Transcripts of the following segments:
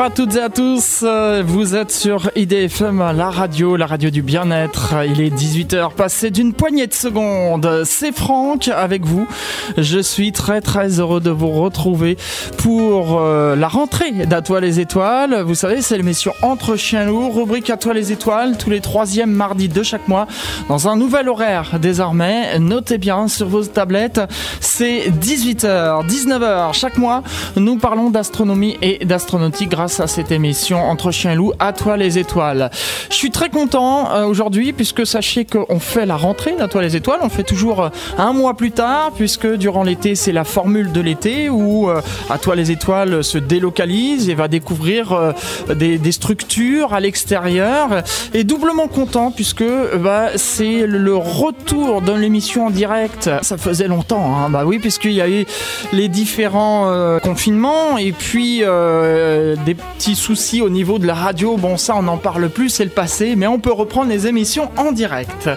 Bonjour à toutes et à tous, euh, vous êtes sur IDFM, la radio, la radio du bien-être. Il est 18h, passé d'une poignée de secondes. C'est Franck avec vous. Je suis très très heureux de vous retrouver pour euh, la rentrée d'À toi les étoiles. Vous savez, c'est l'émission Entre chiens lourds, rubrique À toi les étoiles, tous les troisièmes mardis de chaque mois, dans un nouvel horaire désormais. Notez bien sur vos tablettes, c'est 18h, 19h chaque mois. Nous parlons d'astronomie et d'astronautique grâce à cette émission Entre chiens et loups, à toi les étoiles. Je suis très content euh, aujourd'hui puisque sachez qu'on fait la rentrée d'à toi les étoiles. On fait toujours euh, un mois plus tard puisque durant l'été c'est la formule de l'été où euh, à toi les étoiles se délocalise et va découvrir des, structures à l'extérieur. Et doublement content puisque bah, c'est le retour de l'émission en direct. Ça faisait longtemps, hein. bah oui, puisqu'il y a eu les différents confinements et puis des petits soucis au niveau de la radio. Bon, ça, on n'en parle plus, c'est le passé, mais on peut reprendre les émissions en direct.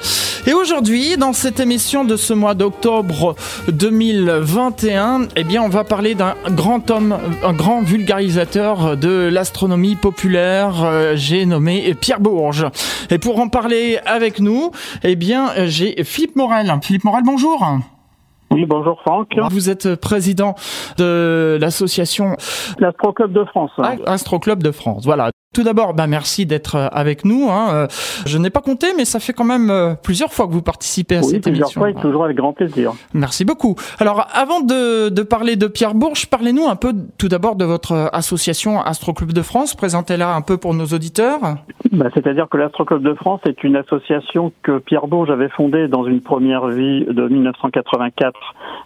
Et aujourd'hui, dans cette émission de ce mois d'octobre 2021, eh bien, on va parler d'un grand homme, un grand vulgarisateur de l'astronomie populaire. Euh, j'ai nommé Pierre Bourges. Et pour en parler avec nous, eh bien, j'ai Philippe Morel. Philippe Morel, bonjour. Oui, bonjour Franck. Vous êtes président de l'association Astro Club de France. Astro Club de France, voilà. Tout d'abord, bah merci d'être euh, avec nous. Hein. Euh, je n'ai pas compté, mais ça fait quand même euh, plusieurs fois que vous participez à oui, cette plusieurs émission. Fois et toujours avec grand plaisir. Merci beaucoup. Alors, avant de, de parler de Pierre Bourges, parlez-nous un peu tout d'abord de votre association Astro Club de France. Présentez-la un peu pour nos auditeurs. Bah, C'est-à-dire que l'Astro Club de France est une association que Pierre Bourges avait fondée dans une première vie de 1984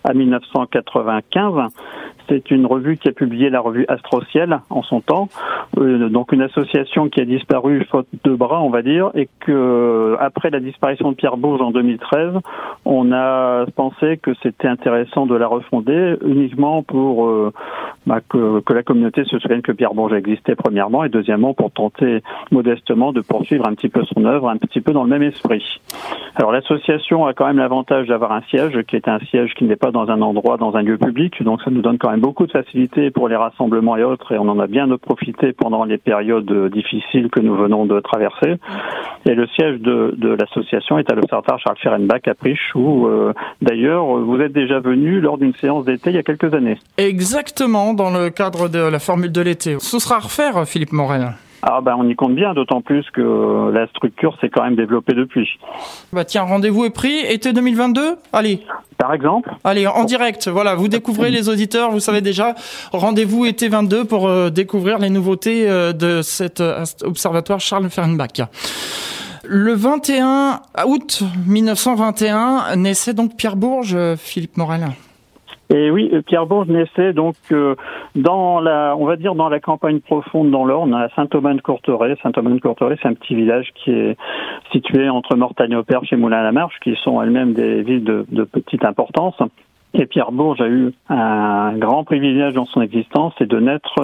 à 1995 c'est une revue qui a publié la revue Astrociel en son temps, euh, donc une association qui a disparu faute de bras, on va dire, et que après la disparition de Pierre Bourges en 2013, on a pensé que c'était intéressant de la refonder uniquement pour euh, bah, que, que, la communauté se souvienne que Pierre Bourges existait premièrement, et deuxièmement pour tenter modestement de poursuivre un petit peu son œuvre, un petit peu dans le même esprit. Alors l'association a quand même l'avantage d'avoir un siège qui est un siège qui n'est pas dans un endroit, dans un lieu public, donc ça nous donne quand même beaucoup de facilité pour les rassemblements et autres, et on en a bien profité pendant les périodes difficiles que nous venons de traverser. Et le siège de, de l'association est à l'Observatoire Charles Ferenbach à Priche, où euh, d'ailleurs vous êtes déjà venu lors d'une séance d'été il y a quelques années. Exactement, dans le cadre de la formule de l'été. Ce sera à refaire, Philippe Morel. Ah ben on y compte bien, d'autant plus que la structure s'est quand même développée depuis. Bah tiens, rendez-vous est pris, été 2022 Allez Par exemple Allez, en direct, voilà, vous découvrez les auditeurs, vous savez déjà, rendez-vous été 22 pour euh, découvrir les nouveautés euh, de cet euh, observatoire Charles Fernbach. Le 21 août 1921 naissait donc Pierre Bourges, Philippe Morel. Et oui, Pierre Bourges naissait donc euh, dans la, on va dire dans la campagne profonde dans l'Orne, à Saint-Thomas-de-Courteret. Saint-Thomas-de-Courteret, c'est un petit village qui est situé entre Mortagne-au-Perche et Moulins-la-Marche, qui sont elles-mêmes des villes de petite importance. Et Pierre Bourges a eu un grand privilège dans son existence, c'est de naître,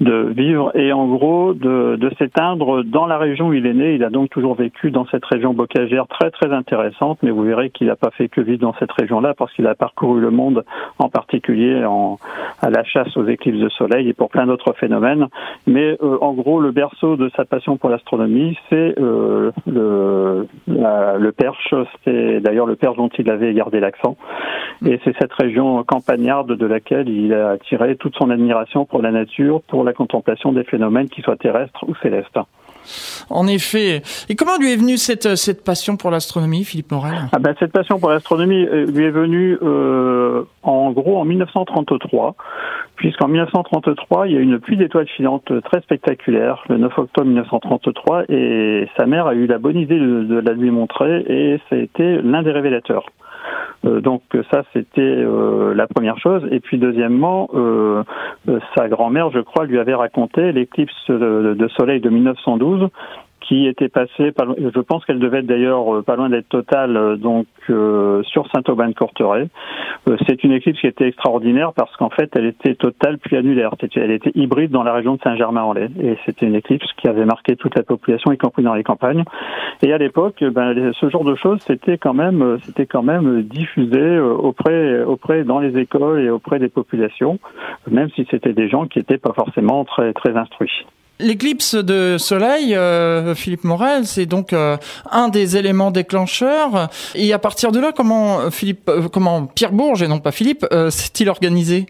de vivre et en gros de, s'éteindre dans la région où il est né. Il a donc toujours vécu dans cette région bocagère très très intéressante, mais vous verrez qu'il n'a pas fait que vivre dans cette région-là parce qu'il a parcouru le monde, en particulier à la chasse aux éclipses de soleil et pour plein d'autres phénomènes. Mais euh, en gros, le berceau de sa passion pour l'astronomie, c'est euh, le, Perche. C'est d'ailleurs le Perche dont il avait gardé l'accent. Cette région campagnarde de laquelle il a tiré toute son admiration pour la nature, pour la contemplation des phénomènes, qu'ils soient terrestres ou célestes. En effet. Et comment lui est venue cette, cette passion pour l'astronomie, Philippe Morel? Ah ben, Cette passion pour l'astronomie euh, lui est venue euh, en gros en 1933, puisqu'en 1933, il y a eu une pluie d'étoiles filantes très spectaculaire, le 9 octobre 1933, et sa mère a eu la bonne idée de, de la lui montrer, et ça a été l'un des révélateurs. Euh, donc ça, c'était euh, la première chose. Et puis deuxièmement, euh, sa grand-mère, je crois, lui avait raconté l'éclipse de, de, soleil de 1912 qui était passée, je pense qu'elle devait être d'ailleurs pas loin d'être totale, donc sur Saint-Aubin-de-Courteret. c'est une éclipse qui était extraordinaire parce qu'en fait, elle était totale puis annulaire. Elle était hybride dans la région de Saint-Germain-en-Laye et c'était une éclipse qui avait marqué toute la population, y compris dans les campagnes. Et à l'époque, ben, ce genre de choses, c'était quand même, c'était quand même diffusé auprès, auprès dans les écoles et auprès des populations, même si c'était des gens qui n'étaient pas forcément très, très instruits. L'éclipse de soleil, euh, Philippe Morel, c'est donc euh, un des éléments déclencheurs. Et à partir de là, comment Philippe, euh, comment Pierre Bourges et non pas Philippe, s'est-il organisé?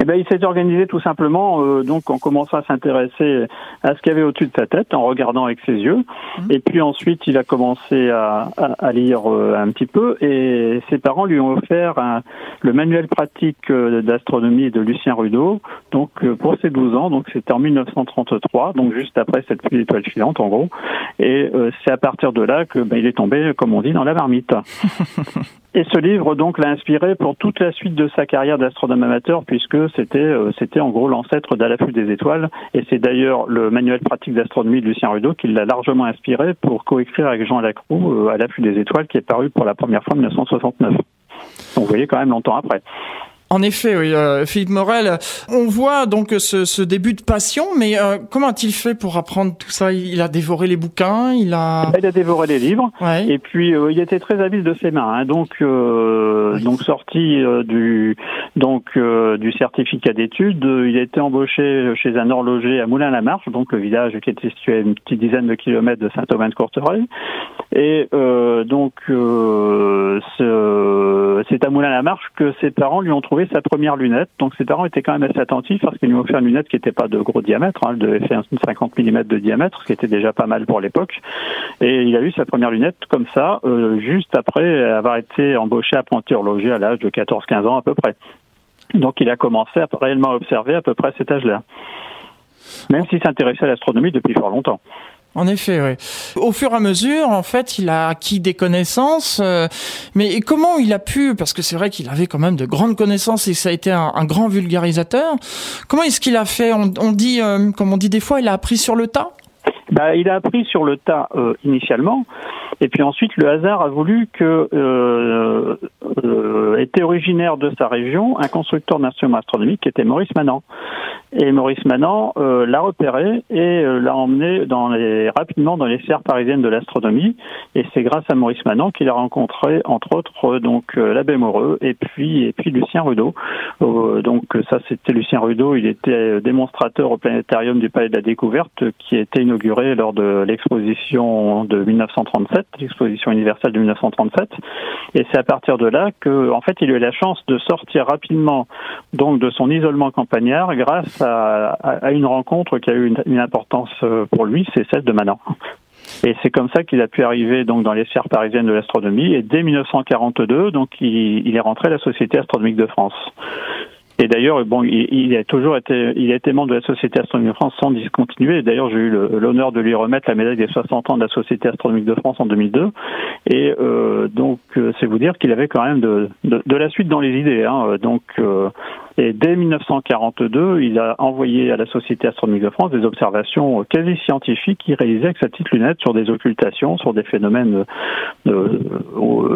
Eh ben, il s'est organisé tout simplement euh, donc en commençant à s'intéresser à ce qu'il y avait au-dessus de sa tête, en regardant avec ses yeux. Mmh. Et puis ensuite, il a commencé à, à, lire euh, un petit peu. Et ses parents lui ont offert un, le manuel pratique euh, d'astronomie de Lucien Rudeau. Donc pour ses 12 ans, donc c'était en 1933, donc juste après cette pluie d'étoiles filantes en gros. Et c'est à partir de là que ben, il est tombé, comme on dit, dans la marmite. Et ce livre donc l'a inspiré pour toute la suite de sa carrière d'astronome amateur puisque c'était euh, c'était en gros l'ancêtre d'À l'affût des étoiles et c'est d'ailleurs le manuel pratique d'astronomie de Lucien Rudeau qui l'a largement inspiré pour coécrire avec Jean Lacroix euh, À l'affût des étoiles qui est paru pour la première fois en 1969. Donc vous voyez quand même longtemps après. En effet, oui, euh, Philippe Morel, on voit donc ce, début de passion, mais euh, comment a-t-il fait pour apprendre tout ça? Il a dévoré les bouquins, il a... Il a dévoré les livres, et puis euh, il était très habile de ses mains. Hein. donc, donc sorti du donc du certificat d'études, il a été embauché chez un horloger à Moulins-la-Marche, donc le village qui était situé à une petite dizaine de kilomètres de Saint-Aubin-de-Courtereuil, et donc c'est à Moulins-la-Marche que ses parents lui ont trouvé sa première lunette. Donc ses parents étaient quand même assez attentifs parce qu'ils lui ont offert une lunette qui n'était pas de gros diamètre, hein, elle devait faire 50 mm de diamètre, ce qui était déjà pas mal pour l'époque. Et il a eu sa première lunette comme ça, euh, juste après avoir été embauché apprenti horloger à l'âge de 14-15 ans à peu près. Donc il a commencé à réellement observer à peu près cet âge-là. Même s'il s'intéressait à l'astronomie depuis fort longtemps. En effet, oui. Au fur et à mesure, en fait, il a acquis des connaissances. Euh, mais comment il a pu, parce que c'est vrai qu'il avait quand même de grandes connaissances et ça a été un, grand vulgarisateur. Comment est-ce qu'il a fait? On, dit, euh, comme on dit des fois, il a appris sur le tas? Bah, il a appris sur le tas euh, initialement. Et puis ensuite, le hasard a voulu que euh, euh, était originaire de sa région un constructeur d'instruments astronomiques qui était Maurice Manant. Et Maurice Manant euh, l'a repéré et euh, l'a emmené dans les, rapidement dans les serres parisiennes de l'astronomie. Et c'est grâce à Maurice Manant qu'il a rencontré, entre autres, donc l'abbé Moreux et puis et puis Lucien Rudeau. Donc ça, c'était Lucien Rudeau. Il était démonstrateur au planétarium du Palais de la Découverte qui a été inauguré lors de l'exposition de 1937 l'exposition universelle de 1937. Et c'est à partir de là que, en fait, il a eu la chance de sortir rapidement donc de son isolement campagnard grâce à, une rencontre qui a eu une, importance euh, pour lui, c'est celle de Manan. Et c'est comme ça qu'il a pu arriver donc dans les sphères parisiennes de l'astronomie. Et dès 1942, donc il, est rentré à la Société astronomique de France. Et d'ailleurs, bon, il, a toujours été, il a été membre de la Société astronomique de France sans discontinuer. D'ailleurs, j'ai eu l'honneur de lui remettre la médaille des 60 ans de la Société astronomique de France en 2002. Et euh, donc, euh, c'est vous dire qu'il avait quand même de, de, de, la suite dans les idées. Hein. Donc, euh, et dès 1942, il a envoyé à la Société astronomique de France des observations quasi scientifiques qu'il réalisait avec sa petite lunette sur des occultations, sur des phénomènes, euh,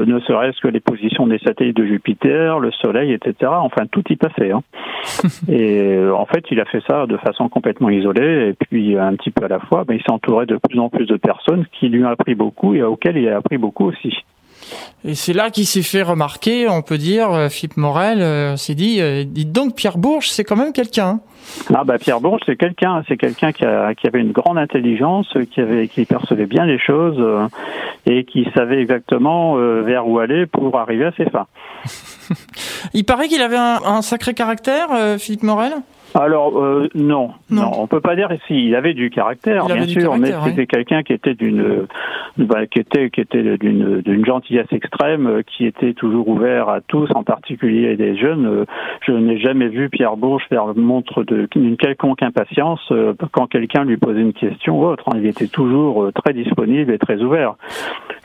ne serait-ce que les positions des satellites de Jupiter, le Soleil, etc. Enfin, tout y passait. Hein. et euh, en fait, il a fait ça de façon complètement isolée et puis un petit peu à la fois, mais il s'est entouré de plus en plus de personnes qui lui ont appris beaucoup et auxquelles il a appris beaucoup aussi. Et c'est là qu'il s'est fait remarquer, on peut dire, euh, Philippe Morel euh, s'est dit, euh, dites donc Pierre Bourges, c'est quand même quelqu'un. Ah bah Pierre Bourges, c'est quelqu'un, c'est quelqu'un qui, qui, avait une grande intelligence, qui avait, qui percevait bien les choses et qui savait exactement vers où aller pour arriver à ses fins. Il paraît qu'il avait un sacré caractère, Philippe Morel? Alors euh, non, non, on peut pas dire si il avait du caractère, bien sûr, mais c'était quelqu'un qui était d'une, bah, qui était qui était d'une d'une gentillesse extrême, euh, qui était toujours ouvert à tous, en particulier des jeunes. Euh, je n'ai jamais vu Pierre Bourges faire montre d'une quelconque impatience quand quelqu'un lui posait une question ou autre. Il était toujours très disponible et très ouvert.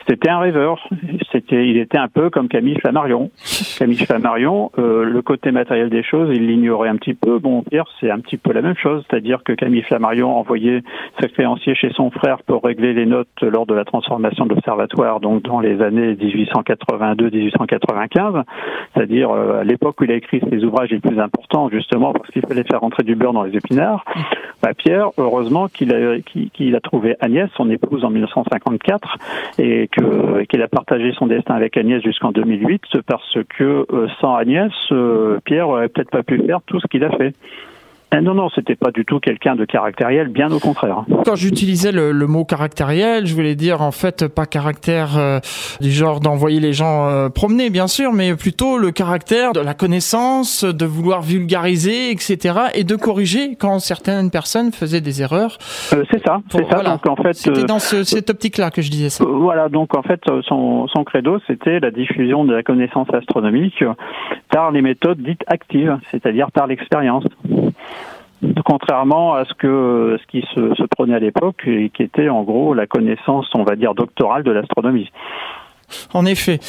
C'était un rêveur. C'était, il était un peu comme Camille Flammarion. Camille Flammarion, euh, le côté matériel des choses, il l'ignorait un petit peu. Bon, Pierre, c'est un petit peu la même chose, c'est-à-dire que Camille Flammarion envoyait ses créanciers chez son frère pour régler les notes lors de la transformation de l'observatoire, donc dans les années 1882-1895, c'est-à-dire euh, à l'époque où il a écrit ses ouvrages les plus importants, justement parce qu'il fallait faire rentrer du beurre dans les épinards. Bah, Pierre, heureusement qu'il a, qu'il a trouvé Agnès, son épouse, en 1954, et qu'il a partagé son destin avec Agnès jusqu'en 2008 parce que euh, sans Agnès, euh, Pierre aurait peut-être pas pu faire tout ce qu'il a fait. Eh non, non, c'était pas du tout quelqu'un de caractériel, bien au contraire. Quand j'utilisais le, mot caractériel, je voulais dire en fait pas caractère euh, du genre d'envoyer les gens euh, promener, bien sûr, mais plutôt le caractère de la connaissance, de vouloir vulgariser, etc., et de corriger quand certaines personnes faisaient des erreurs. Euh, c'est ça, c'est ça. Donc en fait, c'était dans cette optique-là que je disais ça. voilà, donc en fait, son, son credo, c'était la diffusion de la connaissance astronomique par les méthodes dites actives, c'est-à-dire par l'expérience contrairement à ce que ce qui se, se prenait à l'époque et qui était en gros la connaissance, on va dire, doctorale de l'astronomie. En effet.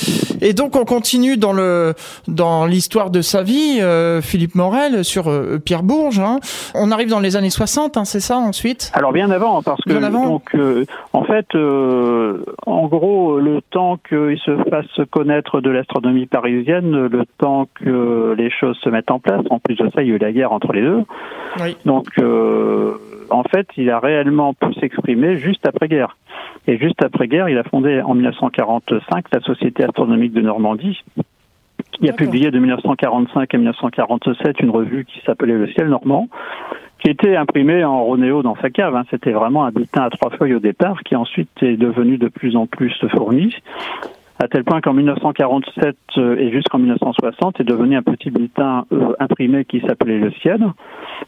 Et donc on continue dans le dans l'histoire de sa vie, euh, Philippe Morel sur euh, Pierre Bourges. Hein. On arrive dans les années 60, hein, c'est ça ensuite? Alors bien avant, parce que donc euh, en fait, en gros, le temps qu'il se fasse connaître de l'astronomie parisienne, le temps que les choses se mettent en place. En plus de ça, il y a eu la guerre entre les deux. Oui. Donc en fait, il a réellement pu s'exprimer juste après-guerre. Et juste après-guerre, il a fondé en 1945 la Société astronomique de Normandie, qui a publié de 1945 à 1947 une revue qui s'appelait Le ciel normand, qui était imprimée en Ronéo dans sa cave. Hein. C'était vraiment un bulletin à trois feuilles au départ, qui ensuite est devenu de plus en plus fourni à tel point qu'en 1947 euh, et jusqu'en 1960 est devenu un petit bulletin euh, imprimé qui s'appelait Le Ciel,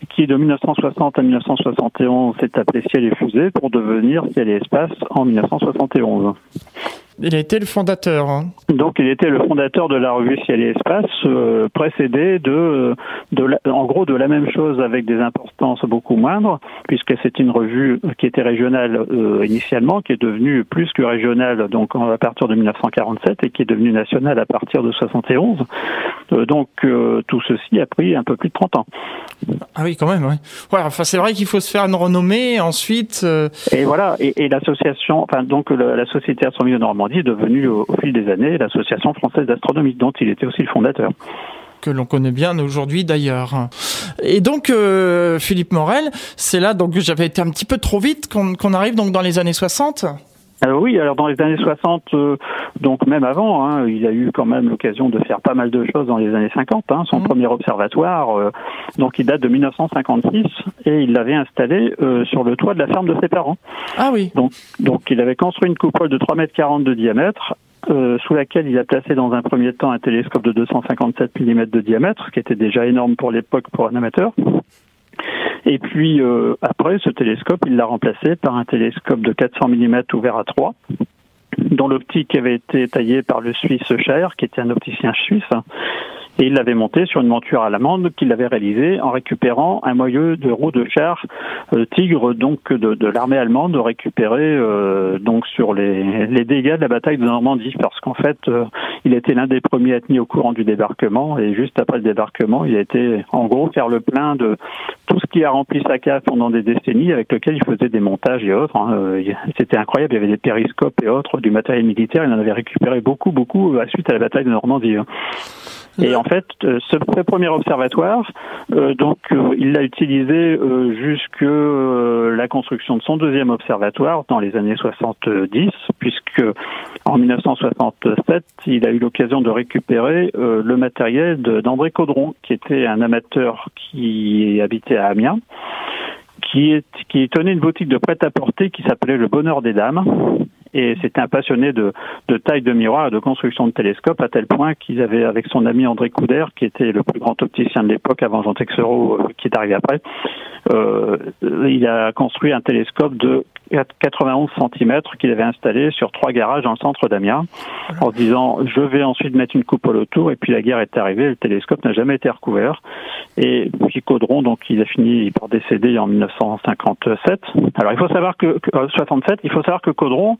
qui de 1960 à 1971 s'est appelé Ciel et Fusée pour devenir Ciel et Espace en 1971. Il a été le fondateur. Hein. Donc il était le fondateur de la revue Ciel et Espace, euh, précédé de, de en gros de la même chose avec des importances beaucoup moindres, puisque c'est une revue qui était régionale euh, initialement, qui est devenue plus que régionale donc à partir de 1947 et qui est devenue nationale à partir de 71. Euh, donc tout ceci a pris un peu plus de 30 ans. Ah oui, quand même. Ouais. ouais enfin c'est vrai qu'il faut se faire une renommée ensuite. Et voilà. Et, et l'association, enfin donc la, société astronomie de Normandie est devenue au, fil des années l'Association française d'astronomie, dont il était aussi le fondateur que l'on connaît bien aujourd'hui d'ailleurs. Et donc euh, Philippe Morel, c'est là donc j'avais été un petit peu trop vite qu'on arrive donc dans les années 60. Alors oui, alors dans les années 60, euh, donc même avant, hein, il a eu quand même l'occasion de faire pas mal de choses dans les années 50. Hein, son mmh. premier observatoire, euh, donc il date de 1956 et il l'avait installé euh, sur le toit de la ferme de ses parents. Ah oui. Donc, donc il avait construit une coupole de 3,40 m de diamètre sous laquelle il a placé dans un premier temps un télescope de 257 mm de diamètre, qui était déjà énorme pour l'époque pour un amateur. Et puis euh, après, ce télescope, il l'a remplacé par un télescope de 400 mm ouvert à 3, dont l'optique avait été taillée par le Suisse Scher, qui était un opticien suisse, et il l'avait monté sur une monture allemande qu'il avait réalisée en récupérant un moyeu de roue de char euh, Tigre donc de, de l'armée allemande récupéré euh, donc sur les, les, dégâts de la bataille de Normandie parce qu'en fait euh, il était l'un des premiers à mis au courant du débarquement et juste après le débarquement il a été en gros faire le plein de tout ce qui a rempli sa cave pendant des décennies avec lequel il faisait des montages et autres. Hein. C'était incroyable, il y avait des périscopes et autres, du matériel militaire, il en avait récupéré beaucoup beaucoup à suite à la bataille de Normandie. Hein. Et en fait, euh, ce, premier observatoire, euh, donc euh, il l'a utilisé jusque la construction de son deuxième observatoire dans les années 70, puisque en 1967, il a eu l'occasion de récupérer le matériel d'André Caudron, qui était un amateur qui habitait à Amiens qui, est, qui tenait une boutique de prêt-à-porter qui s'appelait Le Bonheur des Dames et c'était un passionné de, de taille de miroir et de construction de télescopes à tel point qu'ils avaient avec son ami André Couder, qui était le plus grand opticien de l'époque avant Jean Texereau, euh, qui est arrivé après, euh, il a construit un télescope de 91 cm qu'il avait installé sur trois garages dans le centre d'Amiens, en disant je vais ensuite mettre une coupole autour. Et puis la guerre est arrivée, le télescope n'a jamais été recouvert. Et puis Caudron, donc il a fini par décéder en 1957. Alors il faut savoir que, 67, euh, il faut savoir que Caudron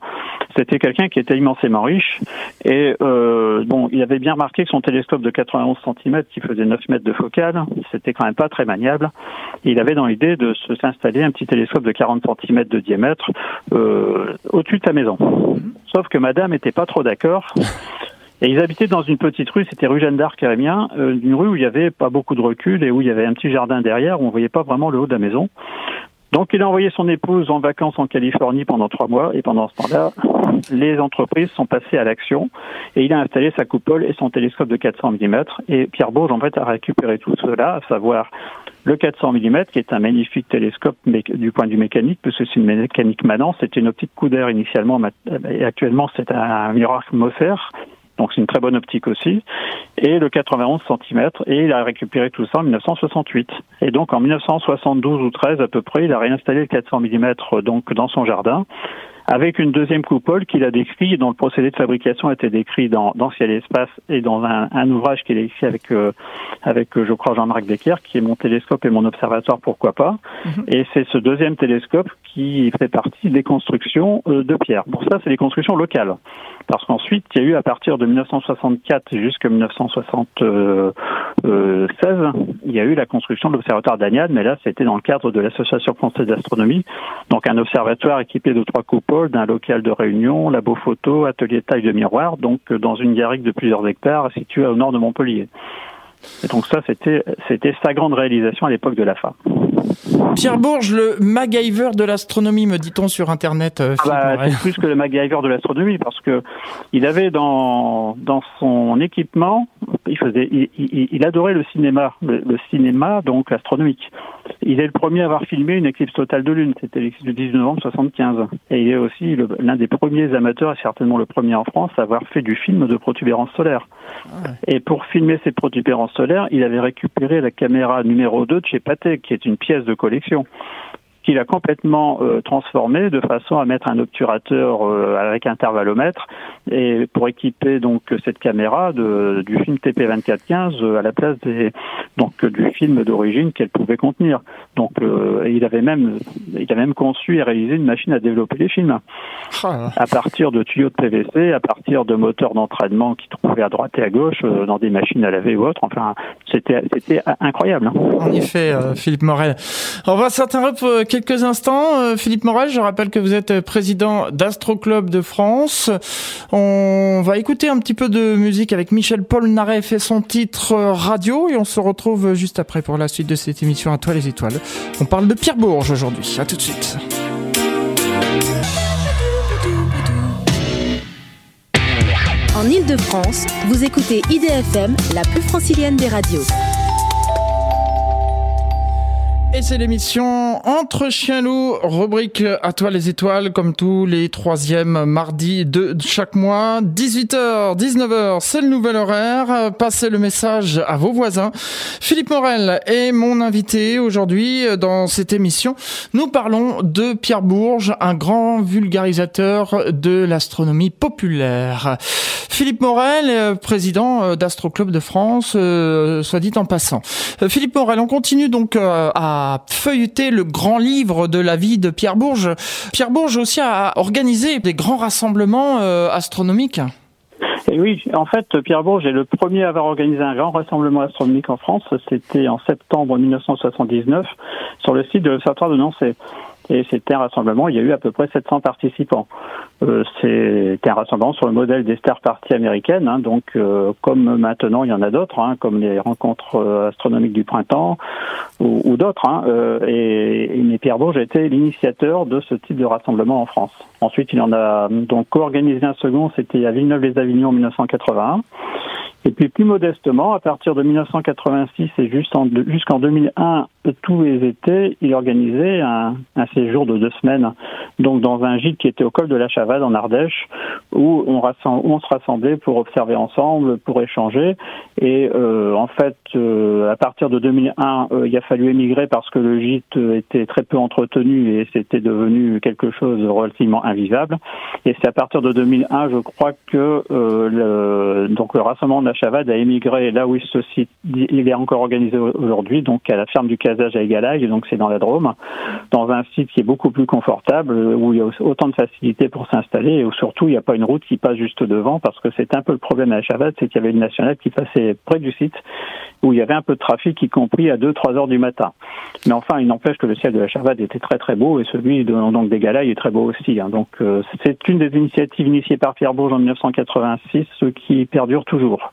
C'était quelqu'un qui était immensément riche et euh, bon, il avait bien remarqué que son télescope de 91 cm qui faisait 9 mètres de focale, c'était quand même pas très maniable. il avait dans l'idée de s'installer un petit télescope de 40 cm de diamètre euh, au-dessus de sa maison. Sauf que Madame n'était pas trop d'accord. Et ils habitaient dans une petite rue, c'était rue Jeanne d'Arc à Amiens, euh, une rue où il y avait pas beaucoup de recul et où il y avait un petit jardin derrière où on voyait pas vraiment le haut de la maison. Donc il a envoyé son épouse en vacances en Californie pendant trois mois. Et pendant ce temps-là, les entreprises sont passées à l'action. Et il a installé sa coupole et son télescope de 400 mm et Pierre Bourges en fait a récupéré tout cela, à savoir le 400 mm qui est un magnifique télescope du point de vue mécanique parce que c'est une mécanique manante, c'était une optique coup d'air initialement et actuellement c'est un miroir Moser donc c'est une très bonne optique aussi, et le 91 cm, et il a récupéré tout ça en 1968. Et donc en 1972 ou 13 à peu près, il a réinstallé le 400 mm donc dans son jardin, avec une deuxième coupole qu'il a décrit, dont le procédé de fabrication a été décrit dans, dans Ciel et Espace et dans un, un ouvrage qu'il a écrit avec, euh, avec euh, je crois, Jean-Marc Becker, qui est mon télescope et mon observatoire, pourquoi pas. Mhm. Et c'est ce deuxième télescope qui fait partie des constructions euh, de Pierre. Pour ça, c'est des constructions locales. Parce qu'ensuite, il y a eu à partir de 1964 jusqu'à 1976, il y a eu la construction de l'observatoire d'Agnade, mais là, c'était dans le cadre de l'Association française d'astronomie, donc un observatoire équipé de trois coupoles d'un local de réunion, labo photo, atelier de taille de miroir, donc euh, dans une garrigue de plusieurs hectares située au nord de Montpellier. Et donc ça, c'était sa grande réalisation à l'époque de la FA. Pierre Bourges, le MacGyver de l'astronomie, me dit-on sur Internet. Euh, ah bah, c'est plus que le MacGyver de l'astronomie parce que il avait dans dans son équipement, il faisait, il, adorait le cinéma, le, cinéma donc astronomique. Il est le premier à avoir filmé une éclipse totale de lune, c'était l'éclipse du 19 novembre 75. Et il est aussi l'un des premiers amateurs, et certainement le premier en France, à avoir fait du film de protubérance solaire. Ah et pour filmer ces protubérances solaires, il avait récupéré la caméra numéro 2 de chez Patek, qui est une pièce de collection qu'il a complètement euh, transformé de façon à mettre un obturateur euh, avec intervallomètre et pour équiper donc cette caméra de, du film TP2415 euh, à la place des donc du film d'origine qu'elle pouvait contenir. Donc il avait même il a même conçu et réalisé une machine à développer les films ah. à partir de tuyaux de PVC, à partir de moteurs d'entraînement qui trouvaient à droite et à gauche dans des machines à laver ou autres. Enfin, c'était c'était incroyable. Hein. En effet, Philippe Morel. On va s'interrompre quelques instants. Euh, Philippe Morel, je rappelle que vous êtes président d'Astro Club de France. On va écouter un petit peu de musique avec Michel Paul Naref et son titre euh, Radio et on se retrouve juste après pour la suite de cette émission à toi les étoiles. On parle de Pierre Bourges aujourd'hui. À tout de suite. En Ile-de-France, vous écoutez IDFM, la plus francilienne des radios. Et c'est l'émission Entre Chiens Loups, rubrique à toi les étoiles, comme tous les troisièmes mardis de chaque mois. 18h, 19h, c'est le nouvel horaire. Passez le message à vos voisins. Philippe Morel est mon invité aujourd'hui dans cette émission. Nous parlons de Pierre Bourges, un grand vulgarisateur de l'astronomie populaire. Philippe Morel, président d'Astro Club de France, euh, soit dit en passant. Euh, Philippe Morel, on continue donc euh, à feuilleter le grand livre de la vie de Pierre Bourges. Pierre Bourges aussi a organisé des grands rassemblements euh, astronomiques. Et oui, en fait, Pierre Bourges est le premier à avoir organisé un grand rassemblement astronomique en France. C'était en septembre 1979 sur le site de l'Observatoire de Nancy. Et c'était un rassemblement, il y a eu à peu près 700 participants. Euh, c'était un rassemblement sur le modèle des Star Parties américaines, hein, donc euh, comme maintenant il y en a d'autres, hein, comme les rencontres euh, astronomiques du printemps ou, ou d'autres. Hein, euh, et, et Pierre Bourges a été l'initiateur de ce type de rassemblement en France. Ensuite, il en a donc co-organisé un second, c'était à Villeneuve-les-Avignon en 1981. Et puis plus modestement, à partir de 1986 et jusqu'en 2001, tous les étés, il organisait un, séjour de deux semaines, donc dans un gîte qui était au col de la Chavade en Ardèche, où on, se rassemblait pour observer ensemble, pour échanger. Et euh, en fait, euh, à partir de 2001, euh, il a fallu émigrer parce que le gîte était très peu entretenu et c'était devenu quelque chose de relativement invivable. Et c'est à partir de 2001, je crois que le, donc le rassemblement de la Chavade a émigré là où il, se, il est encore organisé aujourd'hui, donc à la ferme du Casage à Égalaille, donc c'est dans la Drôme, dans un site qui est beaucoup plus confortable, où il y a autant de facilité pour s'installer et où surtout il n'y a pas une route qui passe juste devant, parce que c'est un peu le problème à Chavat, c'est qu'il y avait une nationale qui passait près du site, où il y avait un peu de trafic, y compris à 2-3 heures du matin. Mais enfin, il n'empêche que le ciel de la Chavade était très très beau et celui de, donc des est très beau aussi. Hein. Donc euh, c'est une des initiatives initiées par Pierre Bourges en 1986 qui perdure toujours.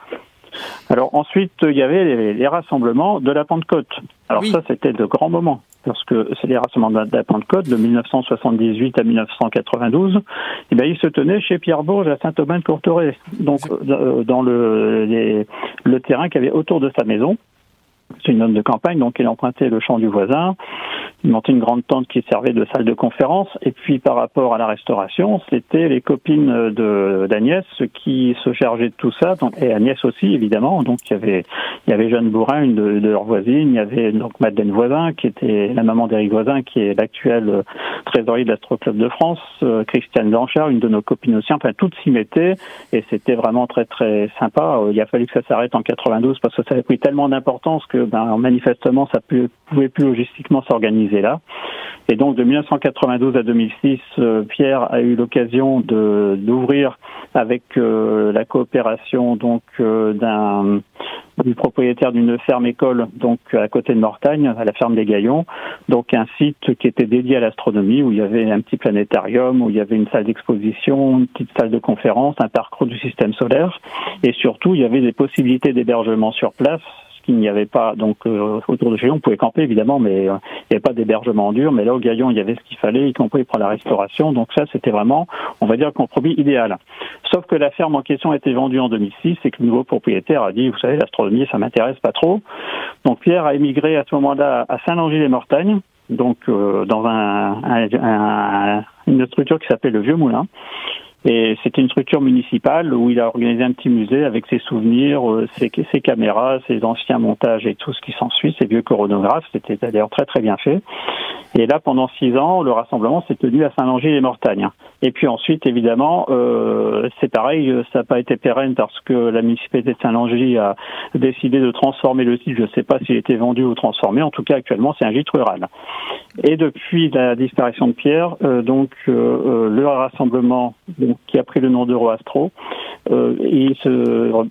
Alors ensuite, il y avait les, rassemblements de la Pentecôte. Alors ça, c'était de grands moments, parce que c'est les rassemblements de la Pentecôte de 1978 à 1992. Et eh bien, ils se tenaient chez Pierre Bourges à Saint-Aubin-de-Courtoré, donc euh, dans le, le terrain qu'il y avait autour de sa maison. C'est une zone de campagne, donc il empruntait le champ du voisin. Il montait une grande tente qui servait de salle de conférence. Et puis par rapport à la restauration, c'était les copines d'Agnès qui se chargeaient de tout ça, et Agnès aussi évidemment. Donc il y avait Jeanne Bourrin, une de, leurs voisines. Il y avait donc Madeleine Voisin, qui était la maman d'Éric Voisin, qui est l'actuelle trésorier de l'Astro Club de France. Euh, Christiane Blanchard, une de nos copines aussi. Enfin, toutes s'y mettaient et c'était vraiment très très sympa. Il a fallu que ça s'arrête en 92 parce que ça avait pris tellement d'importance que ben, manifestement ça ne pouvait plus logistiquement s'organiser là. Et donc de 1992 à 2006, euh, Pierre a eu l'occasion d'ouvrir avec euh, la coopération donc euh, d'un du propriétaire d'une ferme école donc à côté de Mortagne, à la ferme des Gaillons, donc un site qui était dédié à l'astronomie où il y avait un petit planétarium, où il y avait une salle d'exposition, une petite salle de conférence, un parcours du système solaire et surtout il y avait des possibilités d'hébergement sur place il n'y avait pas donc euh, autour de chez nous, on pouvait camper évidemment, mais euh, il n'y avait pas d'hébergement en dur. Mais là au Gaillon, il y avait ce qu'il fallait, y compris pour la restauration. Donc ça, c'était vraiment, on va dire, un compromis idéal. Sauf que la ferme en question a été vendue en 2006 et que le nouveau propriétaire a dit, vous savez, l'astronomie, ça m'intéresse pas trop. Donc Pierre a émigré à ce moment-là à Saint-Langis-les-Mortagnes, donc euh, dans un, un, une structure qui s'appelle le Vieux Moulin. Et c'était une structure municipale où il a organisé un petit musée avec ses souvenirs, euh, ses, caméras, ses anciens montages et tout ce qui s'ensuit, ses vieux coronographes. C'était d'ailleurs très très bien fait. Et là, pendant six ans, le rassemblement s'est tenu à Saint-Langy-les-Mortagnes. Et puis ensuite, évidemment, euh, c'est pareil, ça n'a pas été pérenne parce que la municipalité de Saint-Langy a décidé de transformer le site. Je ne sais pas s'il était vendu ou transformé. En tout cas, actuellement, c'est un gîte rural. Et depuis la disparition de Pierre, euh, donc euh, le rassemblement qui a pris le nom d'Euroastro, il se,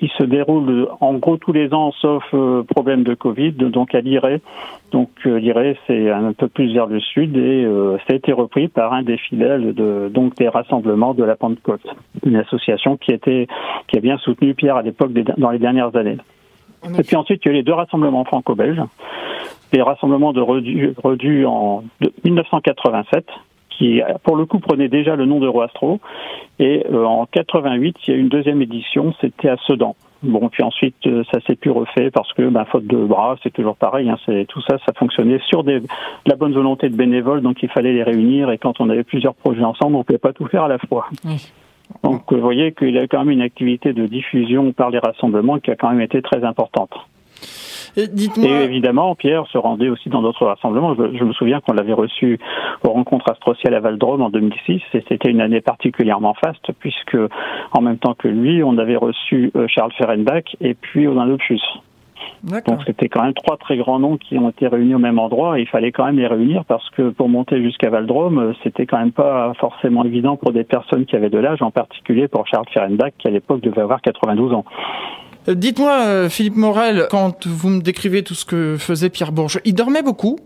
il se déroule en gros tous les ans, sauf problème de Covid, donc à Liré. Donc Liré, c'est un peu plus vers le sud et ça a été repris par un des fidèles de donc des rassemblements de la Pentecôte, une association qui était qui a bien soutenu Pierre à l'époque dans les dernières années. Et puis ensuite, il y a eu les deux rassemblements franco-belges, les rassemblements de Redu, en 1987, qui pour le coup prenait déjà le nom de Roastro, et euh, en 88, il y a eu une deuxième édition, c'était à Sedan. Bon, puis ensuite, euh, ça s'est plus refait parce que, ben, faute de bras, c'est toujours pareil. Hein, c'est tout ça, ça fonctionnait sur des, de la bonne volonté de bénévoles, donc il fallait les réunir. Et quand on avait plusieurs projets ensemble, on pouvait pas tout faire à la fois. Donc, vous voyez qu'il y a quand même une activité de diffusion par les rassemblements qui a quand même été très importante. Et, évidemment, Pierre se rendait aussi dans d'autres rassemblements. Je, me souviens qu'on l'avait reçu aux rencontres astrociales à Valdrome en 2006 et c'était une année particulièrement faste puisque en même temps que lui, on avait reçu euh, Charles Ferenbach et puis Odin Donc c'était quand même trois très grands noms qui ont été réunis au même endroit et il fallait quand même les réunir parce que pour monter jusqu'à Valdrome, euh, c'était quand même pas forcément évident pour des personnes qui avaient de l'âge, en particulier pour Charles Ferenbach qui à l'époque devait avoir 92 ans. Euh, dites-moi, euh, Philippe Morel, quand vous me décrivez tout ce que faisait Pierre Bourges, il dormait beaucoup?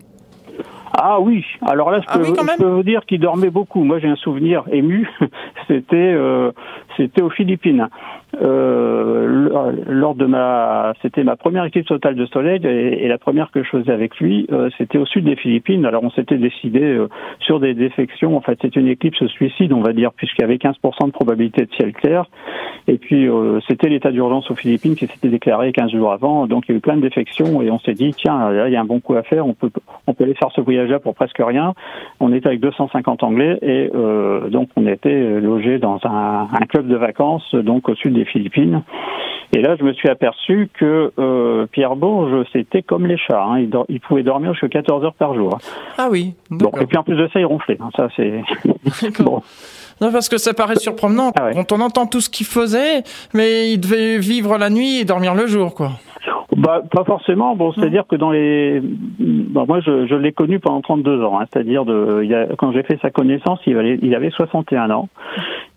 Ah oui, alors là, je, ah peux, vous dire qu'il dormait beaucoup. Moi, j'ai un souvenir ému. c'était, euh, c'était aux Philippines euh, lors de ma, c'était ma première équipe totale de soleil et, la première que je faisais avec lui, euh, c'était au sud des Philippines. Alors on s'était décidé euh, sur des défections. En fait, c'était une éclipse suicide, on va dire, puisqu'il y avait 15% de probabilité de ciel clair. Et puis euh, c'était l'état d'urgence aux Philippines qui s'était déclaré 15 jours avant. Donc il y a eu plein de défections et on s'est dit tiens, là il y a un bon coup à faire. On peut, on peut aller faire ce voyage-là pour presque rien. On était avec 250 Anglais et donc on était logé dans un, un club de vacances donc au sud des Philippines. Et là, je me suis aperçu que euh, Pierre Bourges, c'était comme les chats. Hein. Il, pouvait dormir jusqu'à 14 heures par jour. Ah oui. et puis en plus de ça, il ronflait. Hein. Ça, c'est. bon. Non, parce que ça paraît surprenant ah quand on entend tout ce qu'il faisait, mais il devait vivre la nuit et dormir le jour, quoi. bah, pas forcément. Bon, c'est-à-dire que dans les, bon, moi, je, je l'ai connu pendant 32 ans. Hein, c'est-à-dire de, il a, quand j'ai fait sa connaissance, il avait, il avait 61 ans,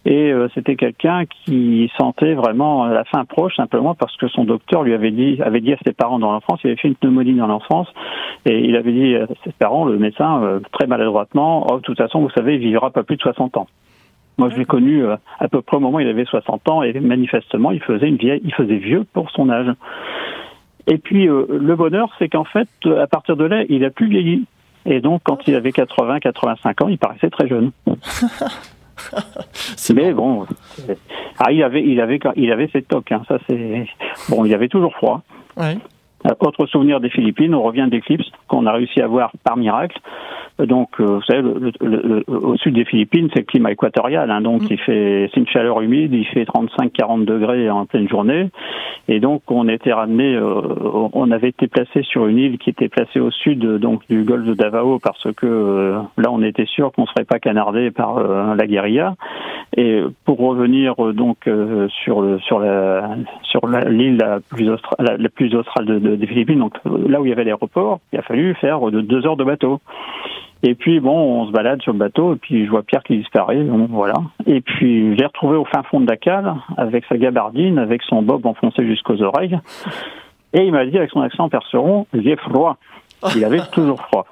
et euh, c'était quelqu'un qui sentait vraiment la fin proche, simplement parce que son docteur lui avait dit, avait dit à ses parents dans l'enfance, il avait fait une pneumonie dans l'enfance, et il avait dit à ses parents, le médecin, euh, très maladroitement, oh, de toute façon, vous savez, il vivra pas plus de 60 ans. Moi, je l'ai connu euh, à peu près au moment où il avait 60 ans, et manifestement, il faisait une il faisait vieux pour son âge. Et puis le bonheur, c'est qu'en fait, à partir de là, il a plus vieilli. Et donc, quand il avait 80, 85 ans, il paraissait très jeune. Mais bon, ah, il avait, il avait, il avait ses tocs. Hein, ça c'est bon. Il avait toujours froid. Ouais. Euh, autre souvenir des Philippines, on revient d'éclipse qu'on a réussi à voir par miracle. Donc, euh, vous savez, le, au sud des Philippines, c'est le climat équatorial, hein, donc mm. il fait, c'est une chaleur humide, il fait 35-40 degrés en pleine journée, et donc on était ramené, euh, on avait été placé sur une île qui était placée au sud donc du golfe de Davao parce que là on était sûr qu'on serait pas canardé par la guérilla. Et pour revenir donc sur le, sur la sur l'île la, plus australe, la, plus australe de des Philippines, donc là où il y avait l'aéroport, il a fallu faire deux heures de bateau. Et puis bon, on se balade sur le bateau, et puis je vois Pierre qui disparaît, voilà. Et puis je l'ai retrouvé au fin fond de la cale, avec sa gabardine, avec son bob enfoncé jusqu'aux oreilles. Et il m'a dit avec son accent perceron, j'ai froid. Il avait toujours froid.